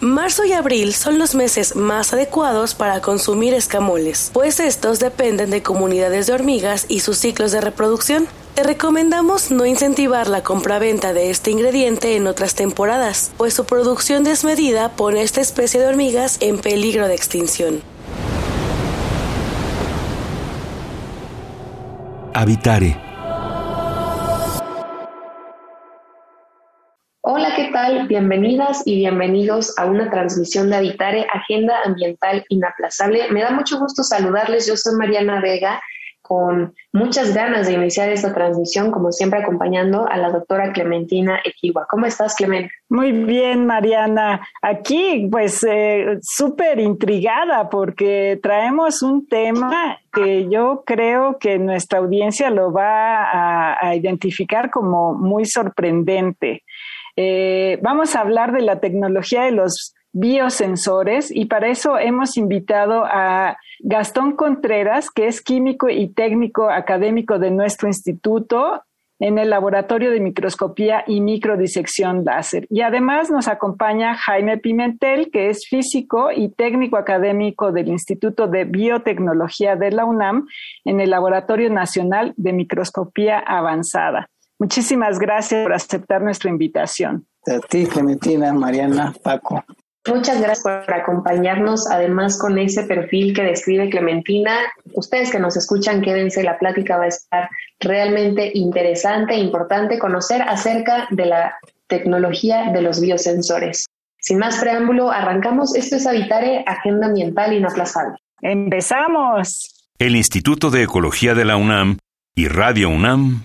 Marzo y abril son los meses más adecuados para consumir escamoles, pues estos dependen de comunidades de hormigas y sus ciclos de reproducción. Te recomendamos no incentivar la compraventa de este ingrediente en otras temporadas, pues su producción desmedida pone a esta especie de hormigas en peligro de extinción. Habitare Hola, ¿qué tal? Bienvenidas y bienvenidos a una transmisión de Habitare, Agenda Ambiental Inaplazable. Me da mucho gusto saludarles. Yo soy Mariana Vega, con muchas ganas de iniciar esta transmisión, como siempre acompañando a la doctora Clementina Equiwa. ¿Cómo estás, Clement? Muy bien, Mariana. Aquí, pues, eh, súper intrigada porque traemos un tema que yo creo que nuestra audiencia lo va a identificar como muy sorprendente. Eh, vamos a hablar de la tecnología de los biosensores y para eso hemos invitado a Gastón Contreras, que es químico y técnico académico de nuestro instituto en el laboratorio de microscopía y microdisección láser. Y además nos acompaña Jaime Pimentel, que es físico y técnico académico del Instituto de Biotecnología de la UNAM en el Laboratorio Nacional de Microscopía Avanzada. Muchísimas gracias por aceptar nuestra invitación. A ti, Clementina, Mariana, Paco. Muchas gracias por acompañarnos, además con ese perfil que describe Clementina. Ustedes que nos escuchan, quédense, la plática va a estar realmente interesante e importante conocer acerca de la tecnología de los biosensores. Sin más preámbulo, arrancamos. Esto es Habitare, Agenda Ambiental Inaplazable. ¡Empezamos! El Instituto de Ecología de la UNAM y Radio UNAM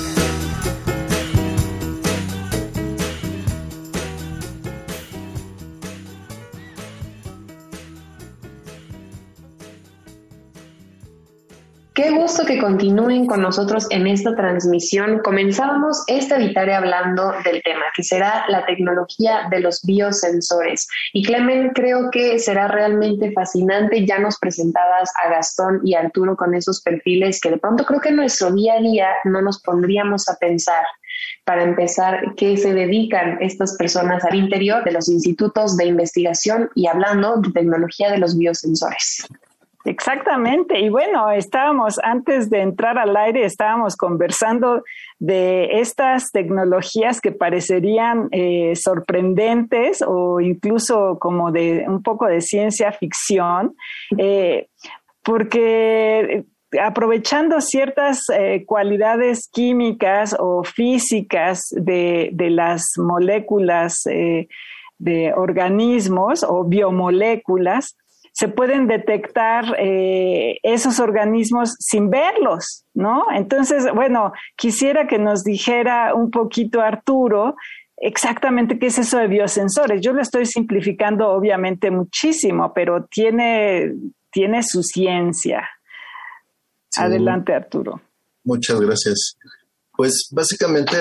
Qué gusto que continúen con nosotros en esta transmisión. Comenzábamos esta Vitare hablando del tema, que será la tecnología de los biosensores. Y Clemen, creo que será realmente fascinante. Ya nos presentabas a Gastón y Arturo con esos perfiles que de pronto creo que en nuestro día a día no nos pondríamos a pensar para empezar, qué se dedican estas personas al interior de los institutos de investigación y hablando de tecnología de los biosensores. Exactamente. Y bueno, estábamos, antes de entrar al aire, estábamos conversando de estas tecnologías que parecerían eh, sorprendentes o incluso como de un poco de ciencia ficción, eh, porque aprovechando ciertas eh, cualidades químicas o físicas de, de las moléculas de organismos o biomoléculas, se pueden detectar eh, esos organismos sin verlos, ¿no? Entonces, bueno, quisiera que nos dijera un poquito Arturo exactamente qué es eso de biosensores. Yo lo estoy simplificando obviamente muchísimo, pero tiene, tiene su ciencia. Adelante, Arturo. Muchas gracias. Pues básicamente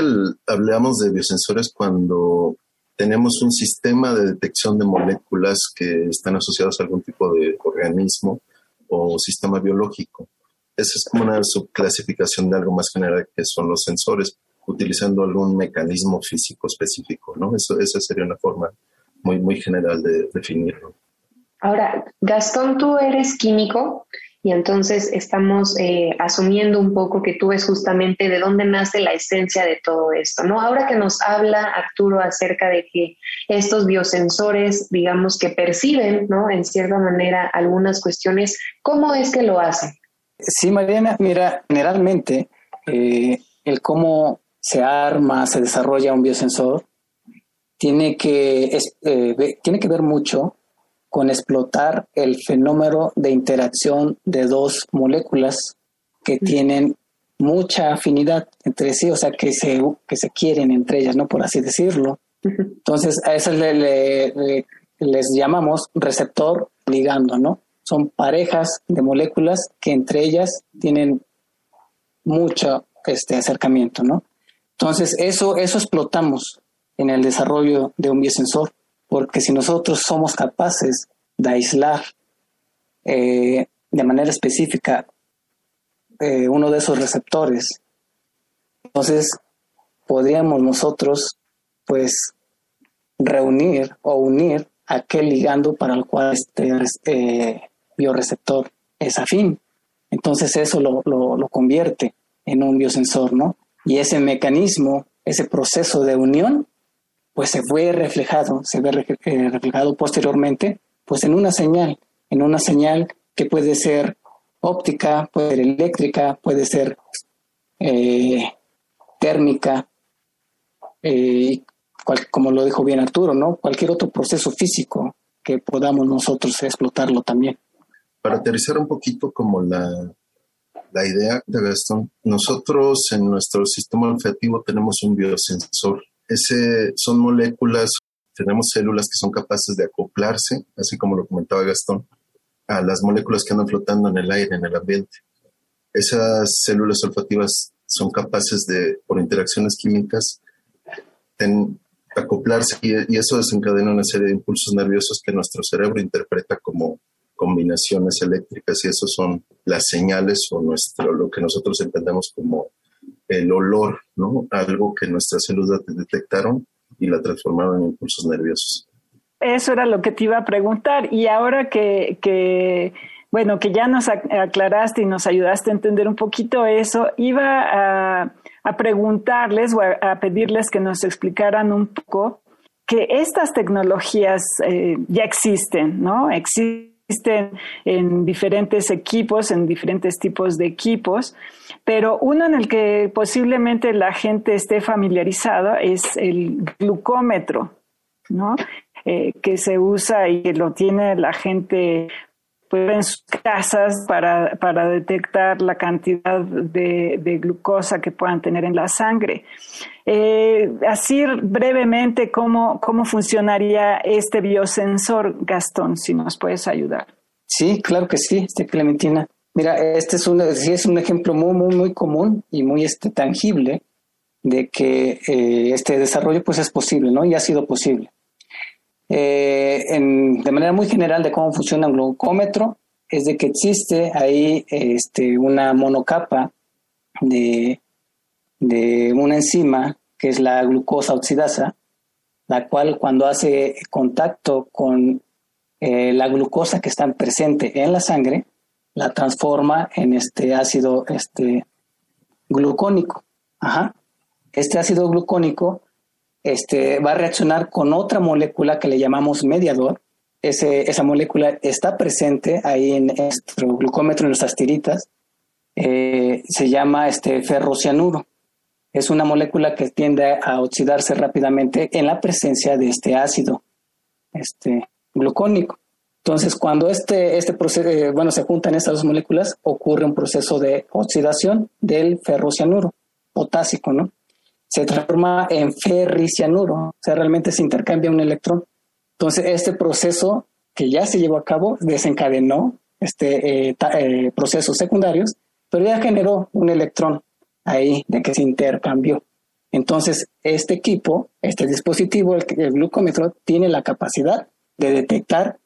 hablamos de biosensores cuando tenemos un sistema de detección de moléculas que están asociadas a algún tipo de organismo o sistema biológico. Esa es como una subclasificación de algo más general que son los sensores, utilizando algún mecanismo físico específico, ¿no? Esa sería una forma muy, muy general de definirlo. Ahora, Gastón, tú eres químico y entonces estamos eh, asumiendo un poco que tú ves justamente de dónde nace la esencia de todo esto, ¿no? Ahora que nos habla Arturo acerca de que estos biosensores, digamos que perciben, ¿no? En cierta manera algunas cuestiones, ¿cómo es que lo hacen? Sí, Mariana, mira, generalmente eh, el cómo se arma, se desarrolla un biosensor, tiene que, eh, tiene que ver mucho con explotar el fenómeno de interacción de dos moléculas que tienen mucha afinidad entre sí, o sea, que se, que se quieren entre ellas, ¿no? Por así decirlo. Entonces, a eso le, les llamamos receptor ligando, ¿no? Son parejas de moléculas que entre ellas tienen mucho este acercamiento, ¿no? Entonces, eso, eso explotamos en el desarrollo de un biosensor, porque si nosotros somos capaces de aislar eh, de manera específica eh, uno de esos receptores, entonces podríamos nosotros, pues, reunir o unir aquel ligando para el cual este eh, bioreceptor es afín. Entonces eso lo, lo convierte en un biosensor, ¿no? Y ese mecanismo, ese proceso de unión, pues se fue reflejado, se ve eh, reflejado posteriormente, pues en una señal, en una señal que puede ser óptica, puede ser eléctrica, puede ser eh, térmica, eh, como lo dijo bien Arturo, ¿no? Cualquier otro proceso físico que podamos nosotros explotarlo también. Para aterrizar un poquito como la, la idea de Gastón, nosotros en nuestro sistema olfativo tenemos un biosensor. Ese son moléculas, tenemos células que son capaces de acoplarse, así como lo comentaba Gastón, a las moléculas que andan flotando en el aire, en el ambiente. Esas células olfativas son capaces de, por interacciones químicas, acoplarse y, eso desencadena una serie de impulsos nerviosos que nuestro cerebro interpreta como combinaciones eléctricas y eso son las señales o nuestro, lo que nosotros entendemos como el olor, ¿no? Algo que nuestras células detectaron y la transformaron en impulsos nerviosos. Eso era lo que te iba a preguntar. Y ahora que, que bueno, que ya nos aclaraste y nos ayudaste a entender un poquito eso, iba a, a preguntarles o a, pedirles que nos explicaran un poco que estas tecnologías eh, ya existen, ¿no? Existen existen en diferentes equipos, en diferentes tipos de equipos, pero uno en el que posiblemente la gente esté familiarizada es el glucómetro, ¿no? Eh, que se usa y que lo tiene la gente pues, en sus casas para, para detectar la cantidad de, de, glucosa que puedan tener en la sangre. Eh, así brevemente, ¿cómo, ¿cómo funcionaría este biosensor, Gastón, si nos puedes ayudar? Sí, claro que sí, este Clementina. Mira, este es un, es un ejemplo muy, muy, muy común y muy este, tangible de que eh, este desarrollo pues es posible, ¿no? Y ha sido posible. Eh, de manera muy general de cómo funciona un glucómetro es de que existe ahí este, una monocapa de, de una enzima que es la glucosa oxidasa, la cual cuando hace contacto con eh, la glucosa que está presente en la sangre, la transforma en este ácido este, glucónico. Ajá. Este ácido glucónico este, va a reaccionar con otra molécula que le llamamos mediador. Esa molécula está presente ahí en nuestro glucómetro, en nuestras tiritas. Eh, se llama este ferrocianuro. Es una molécula que tiende a oxidarse rápidamente en la presencia de este ácido este, glucónico. Entonces, cuando este, este proceso, eh, bueno, se juntan estas dos moléculas, ocurre un proceso de oxidación del ferrocianuro potásico, ¿no? Se transforma en ferricianuro, o sea, realmente se intercambia un electrón. Entonces, este proceso que ya se llevó a cabo desencadenó este, eh, eh, procesos secundarios, pero ya generó un electrón ahí de que se intercambió. Entonces, este equipo, este dispositivo, el, glucómetro, tiene la capacidad de detectar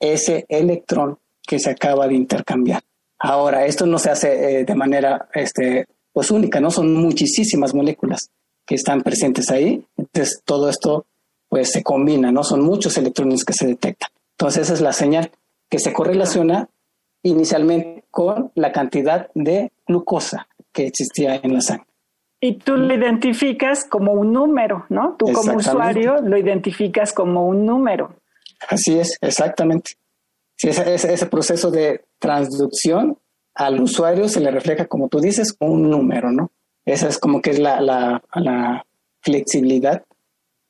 ese electrón que se acaba de intercambiar. Ahora, esto no se hace eh, de manera este, pues única, ¿no? Son muchísimas moléculas que están presentes ahí. Entonces todo esto pues se combina, ¿no? Son muchos electrones que se detectan. Entonces esa es la señal que se correlaciona inicialmente con la cantidad de glucosa que existía en la sangre. Y tú lo identificas como un número, ¿no? Tú como usuario lo identificas como un número. Así es, exactamente. Sí, ese, ese, proceso de transducción al usuario se le refleja, como tú dices, un número, ¿no? Esa es como que es la, la, la flexibilidad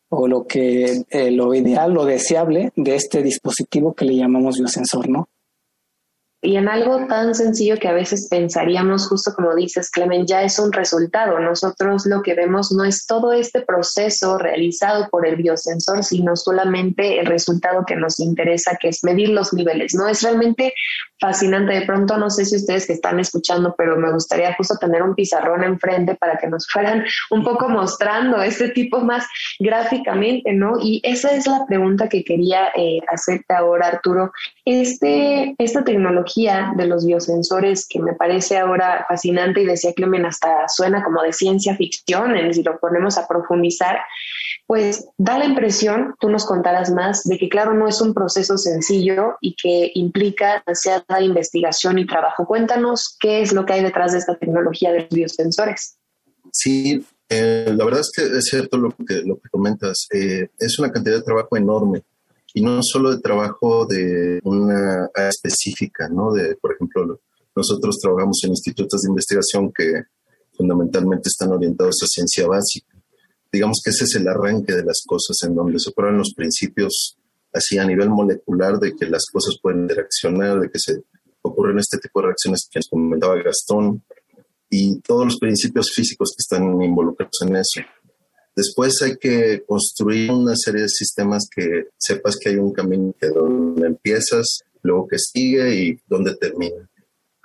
o lo que eh, lo ideal, lo deseable de este dispositivo que le llamamos biosensor, ¿no? Y en algo tan sencillo que a veces pensaríamos, justo como dices, Clemen, ya es un resultado. Nosotros lo que vemos no es todo este proceso realizado por el biosensor, sino solamente el resultado que nos interesa, que es medir los niveles. No es realmente fascinante. De pronto, no sé si ustedes que están escuchando, pero me gustaría justo tener un pizarrón enfrente para que nos fueran un poco mostrando este tipo más gráficamente, ¿no? Y esa es la pregunta que quería eh, hacerte ahora, Arturo. Este, esta tecnología de los biosensores que me parece ahora fascinante y decía Clemen hasta suena como de ciencia ficción, si lo ponemos a profundizar, pues da la impresión, tú nos contarás más, de que claro, no es un proceso sencillo y que implica demasiada investigación y trabajo. Cuéntanos qué es lo que hay detrás de esta tecnología de los biosensores. Sí, eh, la verdad es que es cierto lo que, lo que comentas. Eh, es una cantidad de trabajo enorme y no solo de trabajo de una área específica, ¿no? De, por ejemplo, nosotros trabajamos en institutos de investigación que fundamentalmente están orientados a ciencia básica digamos que ese es el arranque de las cosas, en donde se prueban los principios así a nivel molecular de que las cosas pueden interaccionar, de que se ocurren este tipo de reacciones que nos comentaba Gastón, y todos los principios físicos que están involucrados en eso. Después hay que construir una serie de sistemas que sepas que hay un camino que donde empiezas, luego que sigue y donde termina.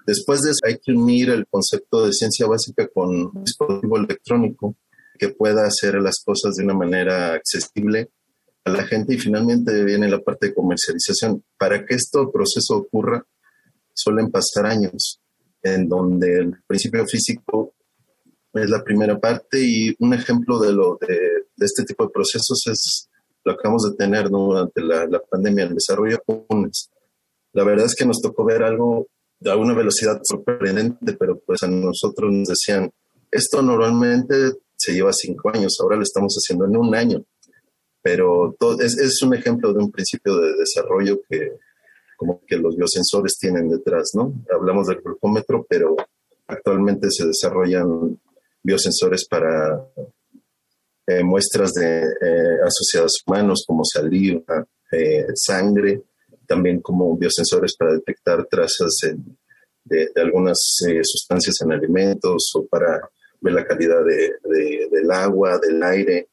Después de eso hay que unir el concepto de ciencia básica con dispositivo electrónico que pueda hacer las cosas de una manera accesible a la gente y finalmente viene la parte de comercialización. Para que este proceso ocurra, suelen pasar años en donde el principio físico es la primera parte y un ejemplo de, lo, de, este tipo de procesos es lo que acabamos de tener durante la, la, pandemia, el desarrollo de vacunas. La verdad es que nos tocó ver algo de una velocidad sorprendente, pero pues a nosotros nos decían, esto normalmente se lleva cinco años, ahora lo estamos haciendo en un año. Pero todo, es, es, un ejemplo de un principio de desarrollo que como que los biosensores tienen detrás, ¿no? Hablamos del glucómetro, pero actualmente se desarrollan biosensores para eh, muestras de eh, asociados humanos como saliva, eh, sangre, también como biosensores para detectar trazas de, algunas sustancias en alimentos o para ver la calidad de, del agua, del aire,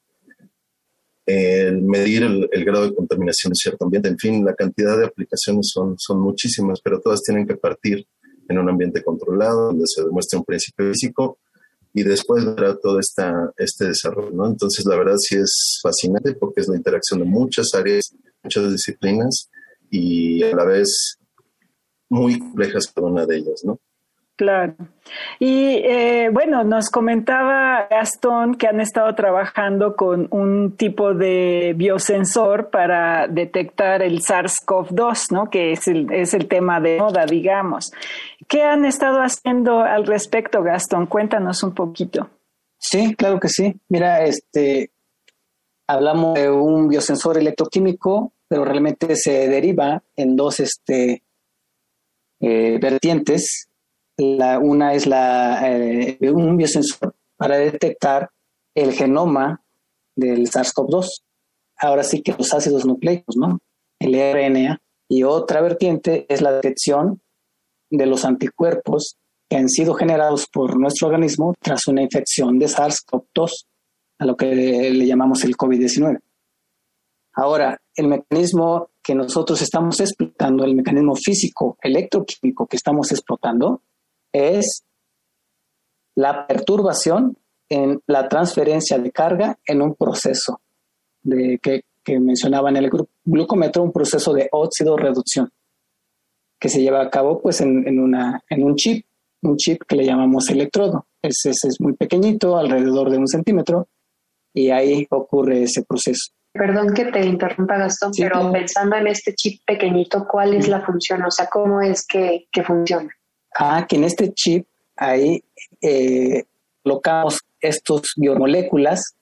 medir el, grado de contaminación en cierto ambiente, en fin, la cantidad de aplicaciones son, son muchísimas, pero todas tienen que partir en un ambiente controlado, donde se demuestre un principio físico y después verá todo este desarrollo, ¿no? Entonces, la verdad sí es fascinante porque es la interacción de muchas áreas, muchas disciplinas y a la vez muy complejas cada una de ellas, ¿no? Claro. Y eh, bueno, nos comentaba Gastón que han estado trabajando con un tipo de biosensor para detectar el SARS-CoV-2, ¿no? Que es el, es el tema de moda, digamos. ¿Qué han estado haciendo al respecto, Gastón? Cuéntanos un poquito. Sí, claro que sí. Mira, este, hablamos de un biosensor electroquímico, pero realmente se deriva en dos este, eh, vertientes la, una es la, eh, un biosensor para detectar el genoma del SARS-CoV-2. Ahora sí que los ácidos nucleicos, ¿no? El RNA. Y otra vertiente es la detección de los anticuerpos que han sido generados por nuestro organismo tras una infección de SARS-CoV-2, a lo que le llamamos el COVID-19. Ahora, el mecanismo que nosotros estamos explotando, el mecanismo físico electroquímico que estamos explotando, es la perturbación en la transferencia de carga en un proceso de, que, que mencionaba en el glucómetro, un proceso de óxido-reducción que se lleva a cabo pues en, una, en un chip, un chip que le llamamos electrodo. Ese, es muy pequeñito, alrededor de un centímetro, y ahí ocurre ese proceso. Perdón que te interrumpa, Gastón, pero pensando en este chip pequeñito, ¿cuál es la función? O sea, ¿cómo es que, que funciona? Ah, que en este chip ahí eh, colocamos estos biomoléculas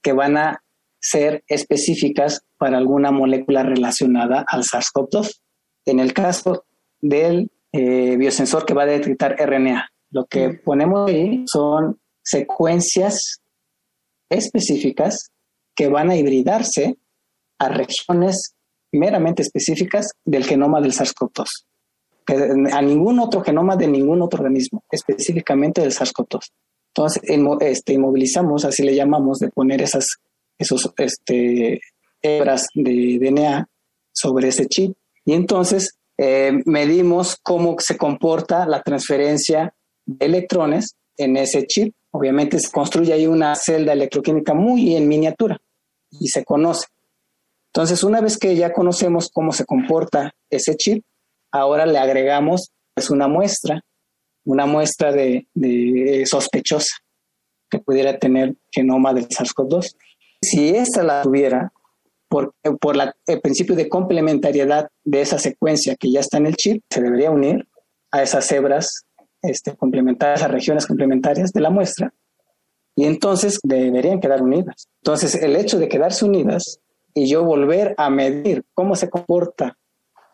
que van a ser específicas para alguna molécula relacionada al SARS-CoV-2. En el caso del eh, biosensor que va a detectar RNA, lo que ponemos ahí son secuencias específicas que van a hibridarse a regiones meramente específicas del genoma del SARS-CoV-2. A ningún otro genoma de ningún otro organismo, específicamente del SARS-CoV-2. Entonces, este, inmovilizamos, así le llamamos, de poner esas esos, este, hebras de DNA sobre ese chip. Y entonces eh, medimos cómo se comporta la transferencia de electrones en ese chip. Obviamente se construye ahí una celda electroquímica muy en miniatura y se conoce. Entonces, una vez que ya conocemos cómo se comporta ese chip, ahora le agregamos pues, una muestra, una muestra de, sospechosa que pudiera tener genoma del SARS-CoV-2. Si esta la tuviera, por, por el principio de complementariedad de esa secuencia que ya está en el chip, se debería unir a esas hebras este, complementarias, a regiones complementarias de la muestra, y entonces deberían quedar unidas. Entonces, el hecho de quedarse unidas y yo volver a medir cómo se comporta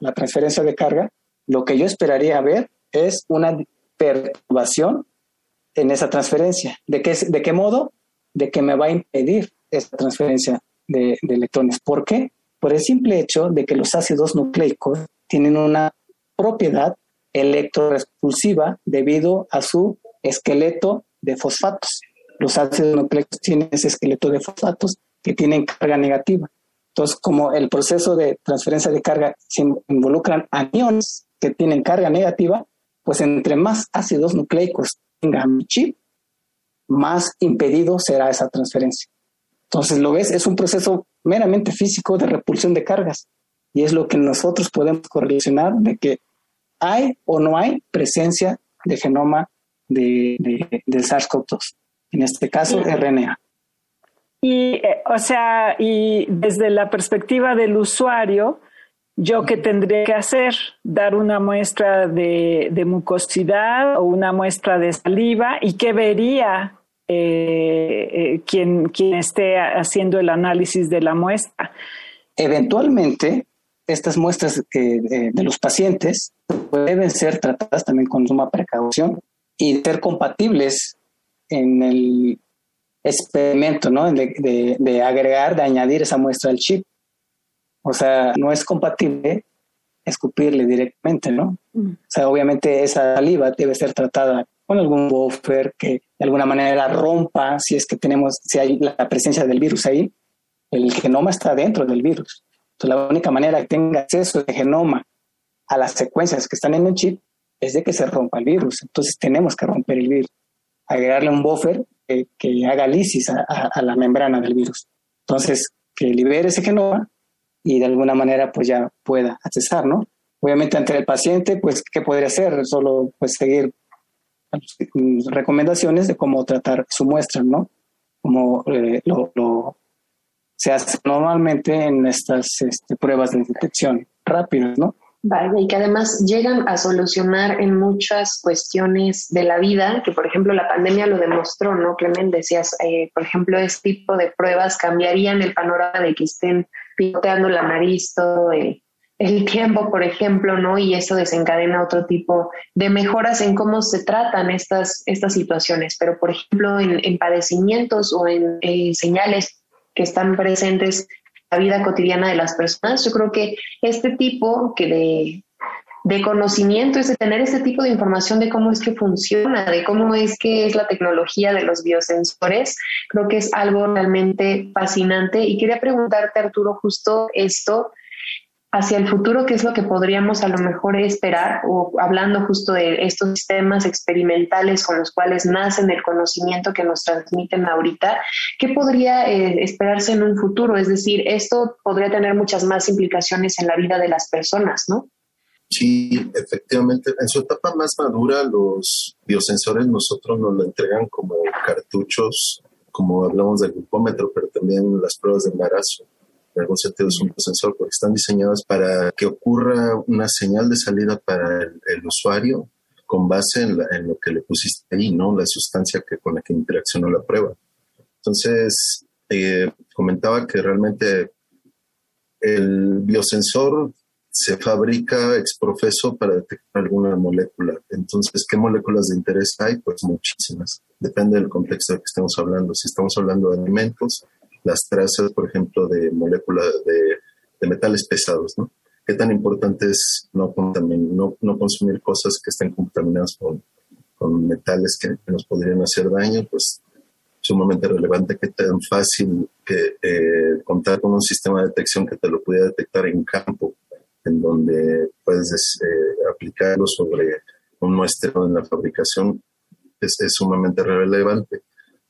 la transferencia de carga, lo que yo esperaría ver es una perturbación en esa transferencia. ¿De qué, de qué modo? De que me va a impedir esa transferencia de, electrones. ¿Por qué? Por el simple hecho de que los ácidos nucleicos tienen una propiedad electrorespulsiva debido a su esqueleto de fosfatos. Los ácidos nucleicos tienen ese esqueleto de fosfatos que tienen carga negativa. Entonces, como el proceso de transferencia de carga se involucran aniones que tienen carga negativa, pues entre más ácidos nucleicos tenga mi chip, más impedido será esa transferencia. Entonces, lo ves, es un proceso meramente físico de repulsión de cargas y es lo que nosotros podemos correlacionar de que hay o no hay presencia de genoma de, del SARS-CoV-2, en este caso RNA. Y, eh, o sea, y desde la perspectiva del usuario, ¿yo qué tendría que hacer? ¿Dar una muestra de, de mucosidad o una muestra de saliva? ¿Y qué vería eh, eh, quien, quien esté haciendo el análisis de la muestra. Eventualmente, estas muestras de los pacientes deben ser tratadas también con suma precaución y ser compatibles en el experimento, ¿no? De, de, agregar, de añadir esa muestra al chip. O sea, no es compatible escupirle directamente, ¿no? Mm. O sea, obviamente esa saliva debe ser tratada con algún buffer que de alguna manera rompa si es que tenemos, si hay la presencia del virus ahí, el genoma está dentro del virus. Entonces la única manera que tenga acceso de genoma a las secuencias que están en el chip es de que se rompa el virus. Entonces tenemos que romper el virus, agregarle un buffer que, haga lisis a, la membrana del virus. Entonces, que libere ese genoma y de alguna manera pues ya pueda accesar, ¿no? Obviamente ante el paciente, pues, ¿qué podría hacer? Solo pues seguir recomendaciones de cómo tratar su muestra, ¿no? Como eh, lo, se hace normalmente en estas este, pruebas de detección rápidas, ¿no? Vale, y que además llegan a solucionar en muchas cuestiones de la vida, que por ejemplo la pandemia lo demostró, ¿no? Clemen, decías, eh, por ejemplo, este tipo de pruebas cambiarían el panorama de que estén picoteando la nariz todo el, tiempo, por ejemplo, ¿no? Y eso desencadena otro tipo de mejoras en cómo se tratan estas, estas situaciones. Pero, por ejemplo, en, padecimientos o en eh, señales que están presentes en vida cotidiana de las personas, yo creo que este tipo que de, de conocimiento es de tener este tipo de información de cómo es que funciona, de cómo es que es la tecnología de los biosensores, creo que es algo realmente fascinante. Y quería preguntarte, Arturo, justo esto hacia el futuro, ¿qué es lo que podríamos a lo mejor esperar? O hablando justo de estos sistemas experimentales con los cuales nacen el conocimiento que nos transmiten ahorita, ¿qué podría eh, esperarse en un futuro? Es decir, esto podría tener muchas más implicaciones en la vida de las personas, ¿no? Sí, efectivamente. En su etapa más madura, los biosensores nosotros nos lo entregan como cartuchos, como hablamos del glucómetro, pero también las pruebas de embarazo en algún sentido es un sensor porque están diseñados para que ocurra una señal de salida para el, usuario con base en, lo que le pusiste ahí, ¿no? La sustancia que, con la que interaccionó la prueba. Entonces, eh, comentaba que realmente el biosensor se fabrica exprofeso para detectar alguna molécula. Entonces, ¿qué moléculas de interés hay? Pues muchísimas. Depende del contexto de que estemos hablando. Si estamos hablando de alimentos, las trazas, por ejemplo, de moléculas de, metales pesados, ¿no? ¿Qué tan importante es no, no, no consumir cosas que estén contaminadas con, con metales que, nos podrían hacer daño? Pues sumamente relevante, qué tan fácil que eh, contar con un sistema de detección que te lo pudiera detectar en campo en donde puedes eh, aplicarlo sobre un muestreo en la fabricación es, sumamente relevante.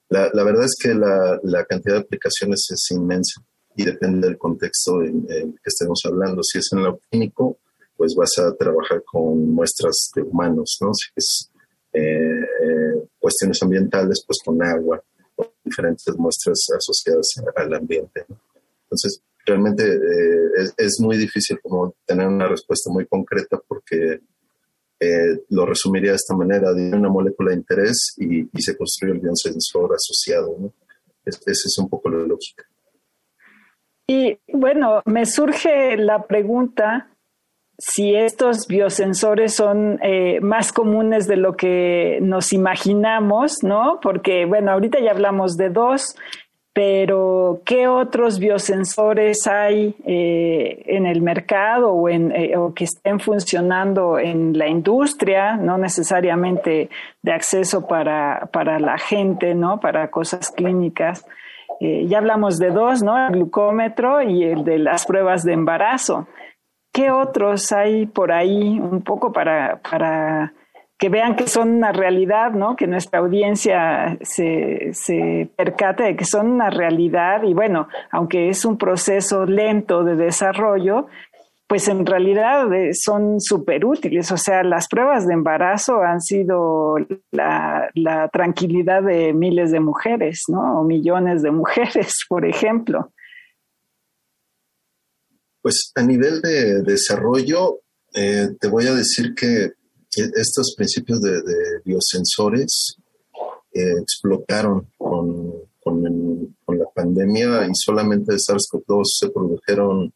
La, la, verdad es que la, la, cantidad de aplicaciones es inmensa y depende del contexto en, que estemos hablando. Si es en lo clínico, pues vas a trabajar con muestras de humanos, ¿no? Si es eh, cuestiones ambientales, pues con agua, o diferentes muestras asociadas al ambiente. Entonces, realmente eh, es, muy difícil como tener una respuesta muy concreta porque eh, lo resumiría de esta manera, de una molécula de interés y, se construye el biosensor asociado. ¿no? esa es un poco la lógica. Y bueno, me surge la pregunta si estos biosensores son eh, más comunes de lo que nos imaginamos, ¿no? Porque, bueno, ahorita ya hablamos de dos, pero ¿qué otros biosensores hay eh, en el mercado eh, o, que estén funcionando en la industria, no necesariamente de acceso para, para la gente, ¿no? para cosas clínicas? Eh, ya hablamos de dos, ¿no? el glucómetro y el de las pruebas de embarazo. ¿Qué otros hay por ahí un poco para, para que vean que son una realidad, ¿no? Que nuestra audiencia se, se percate de que son una realidad y bueno, aunque es un proceso lento de desarrollo, pues en realidad eh, son súper útiles. O sea, las pruebas de embarazo han sido la, la, tranquilidad de miles de mujeres, ¿no? O millones de mujeres, por ejemplo. Pues a nivel de desarrollo, eh, te voy a decir que estos principios de, biosensores eh, explotaron con, con, la pandemia y solamente de SARS-CoV-2 se produjeron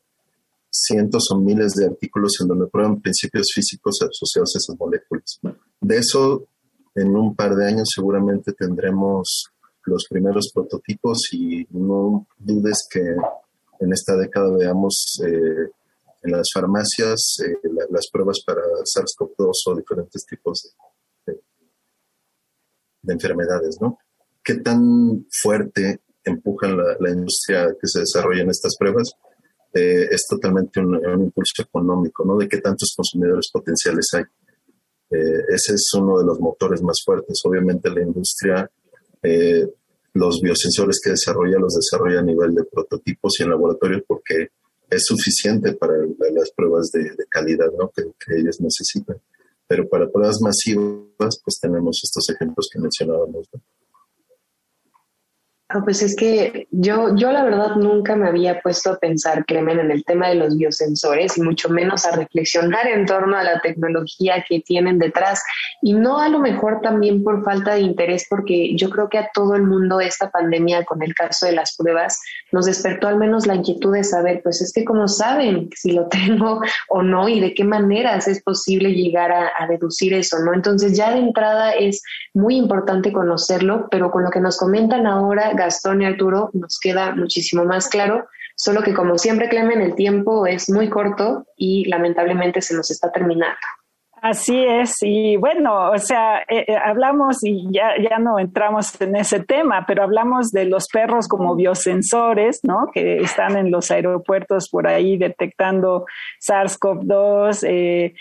cientos o miles de artículos en donde prueban principios físicos asociados a esas moléculas. De eso, en un par de años seguramente tendremos los primeros prototipos y no dudes que en esta década veamos eh, en las farmacias eh, las pruebas para SARS-CoV-2 o diferentes tipos de, enfermedades, ¿no? ¿Qué tan fuerte empujan la, industria que se desarrolla en estas pruebas? Eh, es totalmente un, impulso económico, ¿no? De qué tantos consumidores potenciales hay. Eh, ese es uno de los motores más fuertes. Obviamente la industria, los biosensores que desarrolla los desarrolla a nivel de prototipos y en laboratorios porque es suficiente para las pruebas de, calidad ¿no? que, ellos necesitan. Pero para pruebas masivas, pues tenemos estos ejemplos que mencionábamos. Pues es que yo, yo la verdad nunca me había puesto a pensar, Clemen, en el tema de los biosensores y mucho menos a reflexionar en torno a la tecnología que tienen detrás. Y no a lo mejor también por falta de interés, porque yo creo que a todo el mundo esta pandemia, con el caso de las pruebas, nos despertó al menos la inquietud de saber, pues es que cómo saben si lo tengo o no y de qué maneras es posible llegar a, a deducir eso, ¿no? Entonces ya de entrada es muy importante conocerlo, pero con lo que nos comentan ahora, Gastón y Arturo, nos queda muchísimo más claro, solo que como siempre, Clemen, el tiempo es muy corto y lamentablemente se nos está terminando. Así es, y bueno, o sea, eh, eh, hablamos y ya, ya no entramos en ese tema, pero hablamos de los perros como biosensores, ¿no? Que están en los aeropuertos por ahí detectando SARS-CoV-2, eh,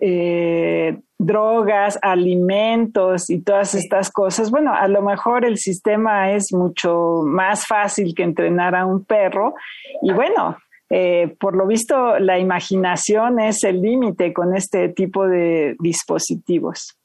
eh, drogas, alimentos y todas estas cosas. Bueno, a lo mejor el sistema es mucho más fácil que entrenar a un perro y bueno, eh, por lo visto la imaginación es el límite con este tipo de dispositivos.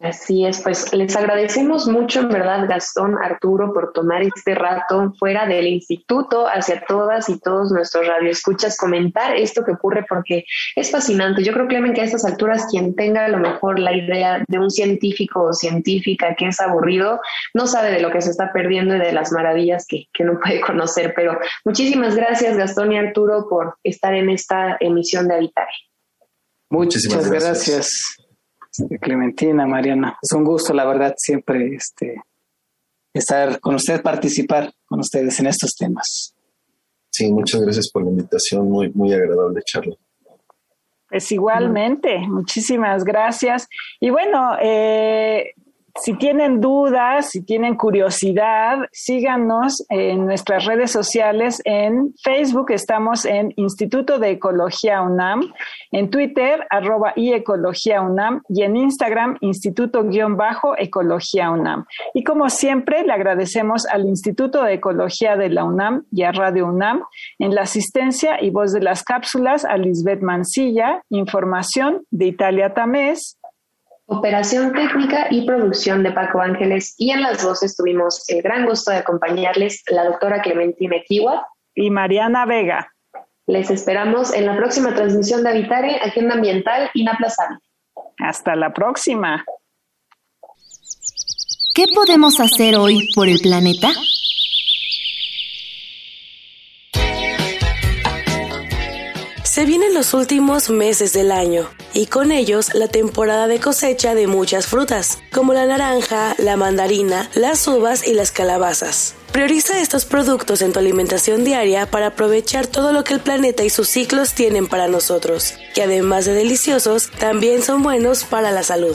Así es, pues les agradecemos mucho, en verdad, Gastón, Arturo, por tomar este rato fuera del instituto hacia todas y todos nuestros radioescuchas, comentar esto que ocurre porque es fascinante. Yo creo, Clemen, que a estas alturas quien tenga a lo mejor la idea de un científico o científica que es aburrido, no sabe de lo que se está perdiendo y de las maravillas que, que no puede conocer. Pero muchísimas gracias, Gastón y Arturo, por estar en esta emisión de Habitar. Muchísimas gracias. Clementina, Mariana. Es un gusto, la verdad, siempre este, estar con ustedes, participar con ustedes en estos temas. Sí, muchas gracias por la invitación, muy, muy agradable charla. Pues igualmente, muchísimas gracias. Y bueno, eh, si tienen dudas, si tienen curiosidad, síganos en nuestras redes sociales. En Facebook estamos en Instituto de Ecología UNAM, en Twitter arroba y Ecología UNAM y en Instagram Instituto-Ecología UNAM. Y como siempre, le agradecemos al Instituto de Ecología de la UNAM y a Radio UNAM en la asistencia y voz de las cápsulas a Lisbeth Mancilla, información de Italia Tamés, operación técnica y producción de Paco Ángeles y en las voces tuvimos el gran gusto de acompañarles la doctora Clementina Kiwa y Mariana Vega. Les esperamos en la próxima transmisión de Habitare, Agenda Ambiental Inaplazable. Hasta la próxima. ¿Qué podemos hacer hoy por el planeta? Se vienen los últimos meses del año y con ellos la temporada de cosecha de muchas frutas, como la naranja, la mandarina, las uvas y las calabazas. Prioriza estos productos en tu alimentación diaria para aprovechar todo lo que el planeta y sus ciclos tienen para nosotros, que además de deliciosos, también son buenos para la salud.